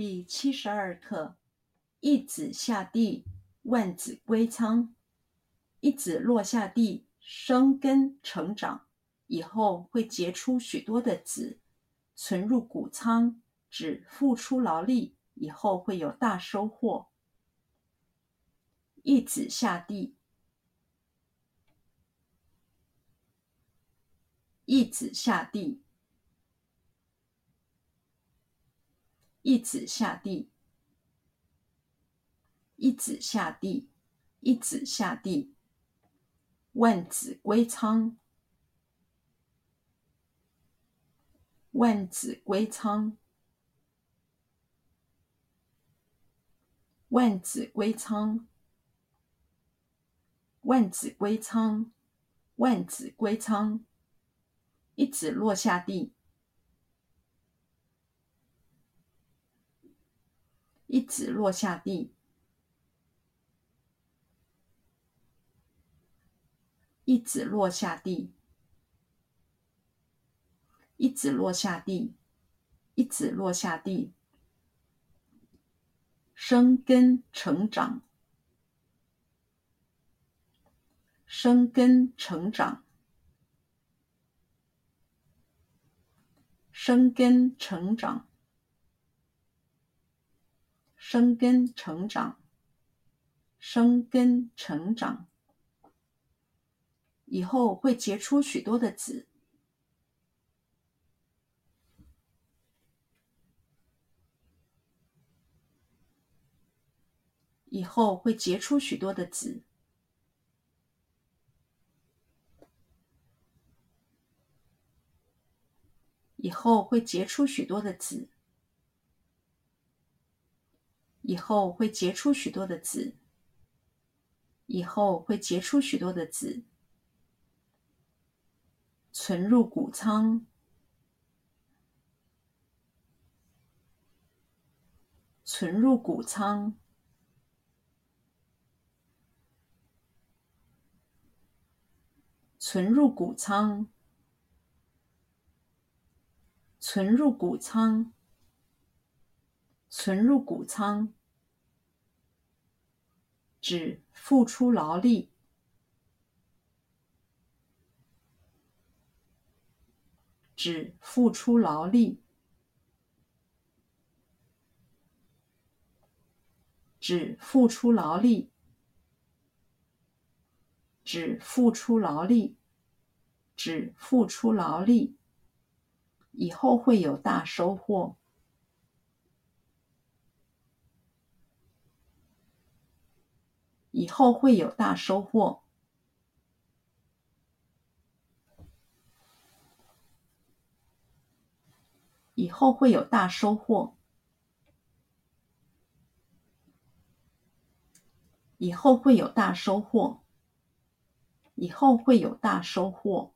第七十二课：一子下地，万子归仓。一子落下地，生根成长，以后会结出许多的子，存入谷仓，指付出劳力，以后会有大收获。一子下地，一子下地。一子下地，一子下地，一子下地。万子归仓，万子归仓，万子归仓，万子归仓，万子归仓。一子落下地。一子落下地，一子落下地，一子落下地，一子落下地。生根成长，生根成长，生根成长。生根成长，生根成长，以后会结出许多的子，以后会结出许多的子，以后会结出许多的子。以后会结出许多的子，以后会结出许多的子，存入谷仓，存入谷仓，存入谷仓，存入谷仓，存入谷仓。指付出劳力，指付出劳力，指付出劳力，指付出劳力，指付出劳力，以后会有大收获。以后会有大收获。以后会有大收获。以后会有大收获。以后会有大收获。